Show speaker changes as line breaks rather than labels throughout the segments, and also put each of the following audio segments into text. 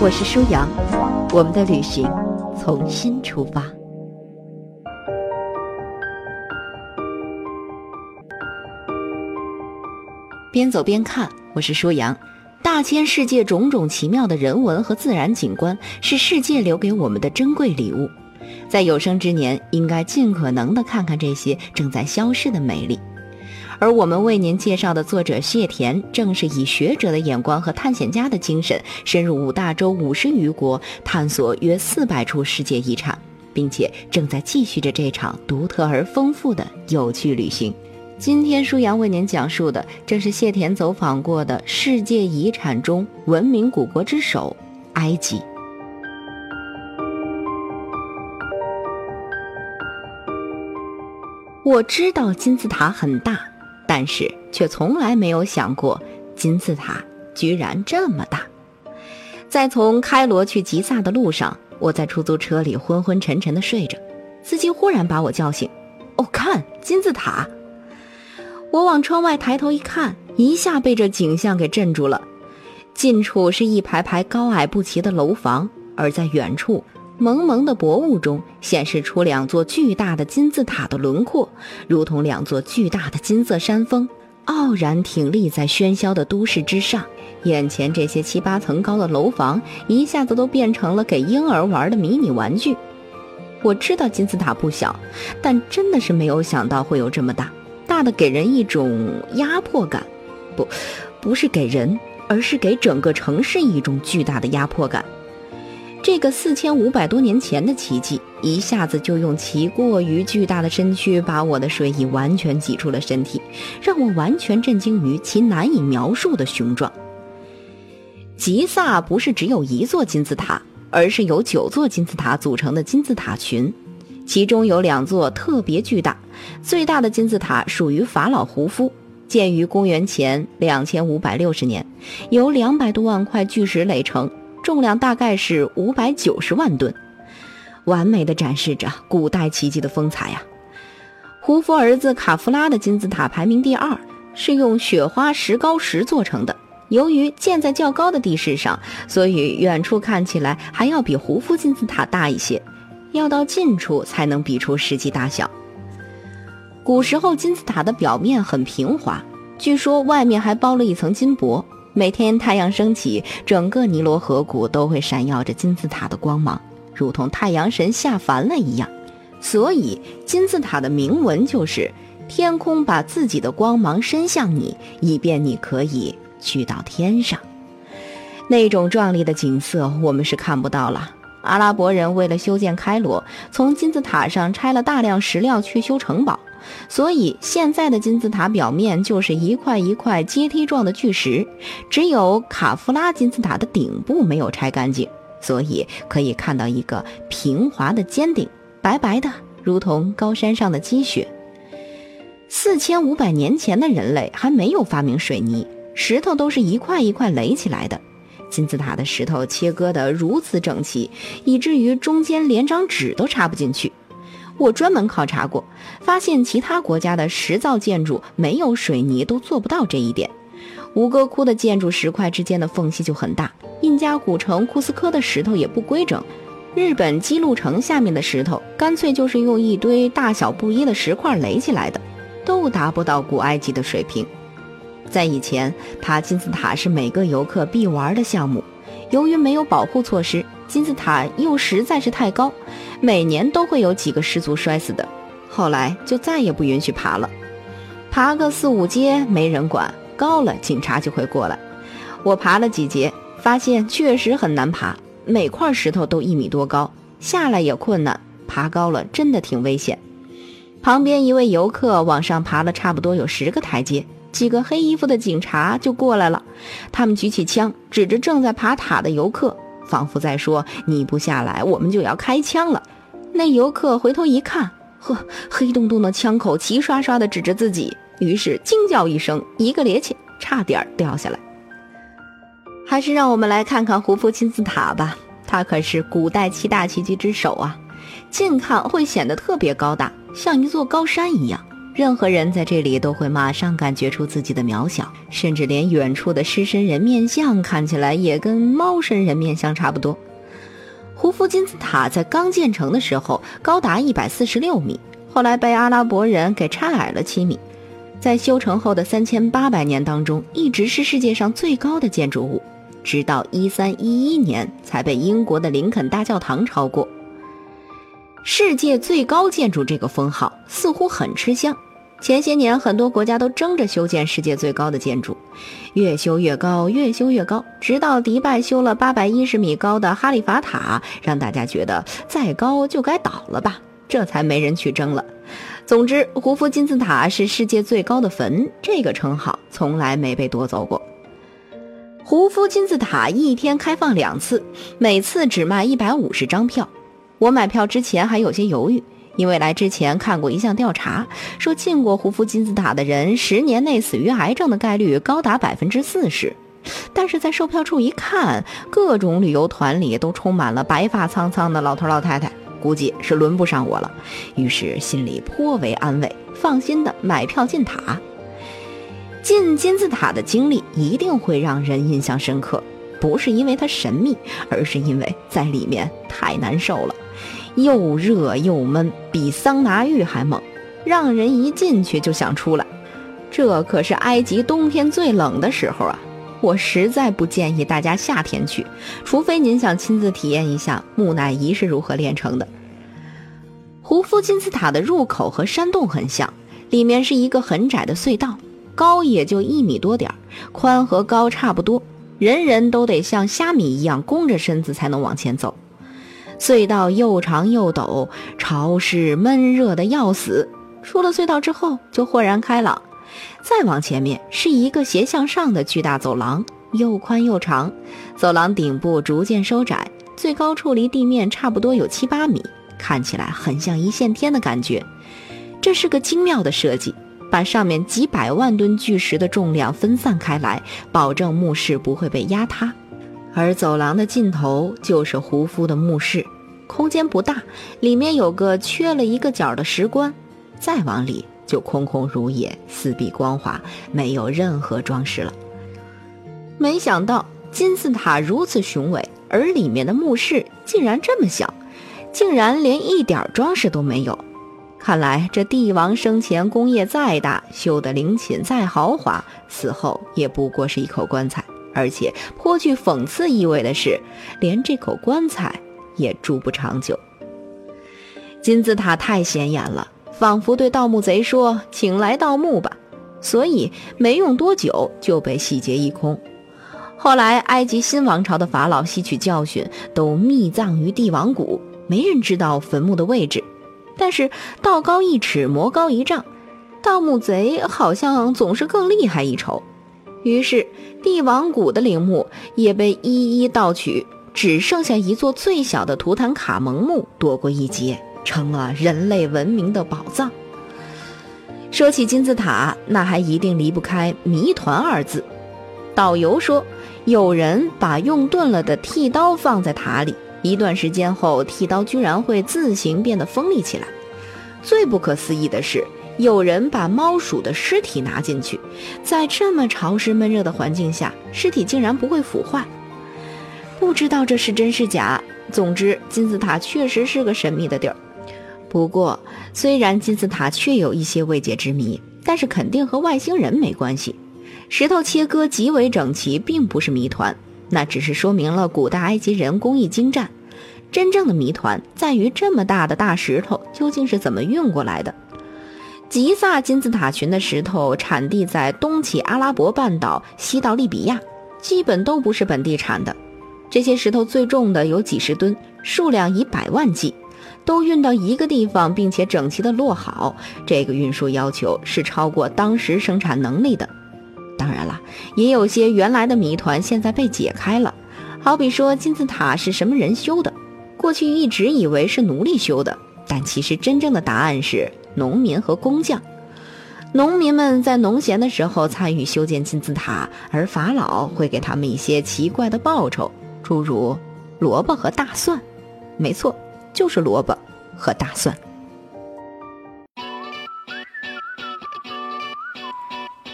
我是舒阳，我们的旅行从心出发。边走边看，我是舒阳。大千世界种种奇妙的人文和自然景观，是世界留给我们的珍贵礼物。在有生之年，应该尽可能的看看这些正在消失的美丽。而我们为您介绍的作者谢田，正是以学者的眼光和探险家的精神，深入五大洲五十余国，探索约四百处世界遗产，并且正在继续着这场独特而丰富的有趣旅行。今天舒阳为您讲述的，正是谢田走访过的世界遗产中文明古国之首——埃及。我知道金字塔很大，但是却从来没有想过金字塔居然这么大。在从开罗去吉萨的路上，我在出租车里昏昏沉沉的睡着，司机忽然把我叫醒：“哦，看金字塔！”我往窗外抬头一看，一下被这景象给镇住了。近处是一排排高矮不齐的楼房，而在远处，蒙蒙的薄雾中显示出两座巨大的金字塔的轮廓，如同两座巨大的金色山峰，傲然挺立在喧嚣的都市之上。眼前这些七八层高的楼房，一下子都变成了给婴儿玩的迷你玩具。我知道金字塔不小，但真的是没有想到会有这么大。大的给人一种压迫感，不，不是给人，而是给整个城市一种巨大的压迫感。这个四千五百多年前的奇迹，一下子就用其过于巨大的身躯把我的睡意完全挤出了身体，让我完全震惊于其难以描述的雄壮。吉萨不是只有一座金字塔，而是由九座金字塔组成的金字塔群。其中有两座特别巨大，最大的金字塔属于法老胡夫，建于公元前两千五百六十年，由两百多万块巨石垒成，重量大概是五百九十万吨，完美的展示着古代奇迹的风采呀。胡夫儿子卡夫拉的金字塔排名第二，是用雪花石膏石做成的，由于建在较高的地势上，所以远处看起来还要比胡夫金字塔大一些。要到近处才能比出实际大小。古时候金字塔的表面很平滑，据说外面还包了一层金箔。每天太阳升起，整个尼罗河谷都会闪耀着金字塔的光芒，如同太阳神下凡了一样。所以金字塔的铭文就是“天空把自己的光芒伸向你，以便你可以去到天上”。那种壮丽的景色，我们是看不到了。阿拉伯人为了修建开罗，从金字塔上拆了大量石料去修城堡，所以现在的金字塔表面就是一块一块阶梯状的巨石。只有卡夫拉金字塔的顶部没有拆干净，所以可以看到一个平滑的尖顶，白白的，如同高山上的积雪。四千五百年前的人类还没有发明水泥，石头都是一块一块垒起来的。金字塔的石头切割得如此整齐，以至于中间连张纸都插不进去。我专门考察过，发现其他国家的石造建筑没有水泥都做不到这一点。吴哥窟的建筑石块之间的缝隙就很大，印加古城库斯科的石头也不规整，日本姬路城下面的石头干脆就是用一堆大小不一的石块垒起来的，都达不到古埃及的水平。在以前，爬金字塔是每个游客必玩的项目。由于没有保护措施，金字塔又实在是太高，每年都会有几个失足摔死的。后来就再也不允许爬了，爬个四五阶没人管，高了警察就会过来。我爬了几节，发现确实很难爬，每块石头都一米多高，下来也困难，爬高了真的挺危险。旁边一位游客往上爬了差不多有十个台阶。几个黑衣服的警察就过来了，他们举起枪指着正在爬塔的游客，仿佛在说：“你不下来，我们就要开枪了。”那游客回头一看，呵，黑洞洞的枪口齐刷刷地指着自己，于是惊叫一声，一个趔趄，差点掉下来。还是让我们来看看胡夫金字塔吧，它可是古代七大奇迹之首啊！近看会显得特别高大，像一座高山一样，任何人在这里都会马上感觉出自己的渺小，甚至连远处的狮身人面像看起来也跟猫身人面像差不多。胡夫金字塔在刚建成的时候高达一百四十六米，后来被阿拉伯人给拆矮了七米，在修成后的三千八百年当中，一直是世界上最高的建筑物，直到一三一一年才被英国的林肯大教堂超过。世界最高建筑这个封号似乎很吃香。前些年，很多国家都争着修建世界最高的建筑，越修越高，越修越高，直到迪拜修了八百一十米高的哈利法塔，让大家觉得再高就该倒了吧，这才没人去争了。总之，胡夫金字塔是世界最高的坟，这个称号从来没被夺走过。胡夫金字塔一天开放两次，每次只卖一百五十张票。我买票之前还有些犹豫。因为来之前看过一项调查，说进过胡夫金字塔的人，十年内死于癌症的概率高达百分之四十。但是在售票处一看，各种旅游团里都充满了白发苍苍的老头老太太，估计是轮不上我了。于是心里颇为安慰，放心的买票进塔。进金字塔的经历一定会让人印象深刻，不是因为它神秘，而是因为在里面太难受了。又热又闷，比桑拿浴还猛，让人一进去就想出来。这可是埃及冬天最冷的时候啊！我实在不建议大家夏天去，除非您想亲自体验一下木乃伊是如何炼成的。胡夫金字塔的入口和山洞很像，里面是一个很窄的隧道，高也就一米多点儿，宽和高差不多，人人都得像虾米一样弓着身子才能往前走。隧道又长又陡，潮湿闷热的要死。出了隧道之后就豁然开朗。再往前面是一个斜向上的巨大走廊，又宽又长。走廊顶部逐渐收窄，最高处离地面差不多有七八米，看起来很像一线天的感觉。这是个精妙的设计，把上面几百万吨巨石的重量分散开来，保证墓室不会被压塌。而走廊的尽头就是胡夫的墓室，空间不大，里面有个缺了一个角的石棺，再往里就空空如也，四壁光滑，没有任何装饰了。没想到金字塔如此雄伟，而里面的墓室竟然这么小，竟然连一点装饰都没有。看来这帝王生前功业再大，修的陵寝再豪华，死后也不过是一口棺材。而且颇具讽刺意味的是，连这口棺材也住不长久。金字塔太显眼了，仿佛对盗墓贼说：“请来盗墓吧。”所以没用多久就被洗劫一空。后来埃及新王朝的法老吸取教训，都秘葬于帝王谷，没人知道坟墓的位置。但是道高一尺，魔高一丈，盗墓贼好像总是更厉害一筹。于是，帝王谷的陵墓也被一一盗取，只剩下一座最小的图坦卡蒙墓躲过一劫，成了人类文明的宝藏。说起金字塔，那还一定离不开“谜团”二字。导游说，有人把用钝了的剃刀放在塔里，一段时间后，剃刀居然会自行变得锋利起来。最不可思议的是。有人把猫鼠的尸体拿进去，在这么潮湿闷热的环境下，尸体竟然不会腐坏。不知道这是真是假。总之，金字塔确实是个神秘的地儿。不过，虽然金字塔确有一些未解之谜，但是肯定和外星人没关系。石头切割极为整齐，并不是谜团，那只是说明了古代埃及人工艺精湛。真正的谜团在于这么大的大石头究竟是怎么运过来的。吉萨金字塔群的石头产地在东起阿拉伯半岛，西到利比亚，基本都不是本地产的。这些石头最重的有几十吨，数量以百万计，都运到一个地方，并且整齐地落好。这个运输要求是超过当时生产能力的。当然了，也有些原来的谜团现在被解开了，好比说金字塔是什么人修的？过去一直以为是奴隶修的，但其实真正的答案是农民和工匠。农民们在农闲的时候参与修建金字塔，而法老会给他们一些奇怪的报酬，诸如萝卜和大蒜。没错，就是萝卜和大蒜。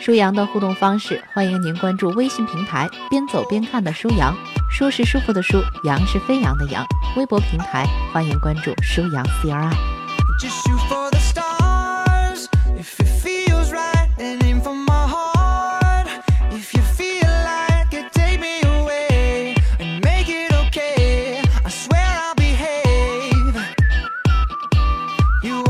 舒阳的互动方式，欢迎您关注微信平台“边走边看”的舒阳，舒是舒服的舒，阳是飞扬的阳。微博平台欢迎关注舒阳 CRI。You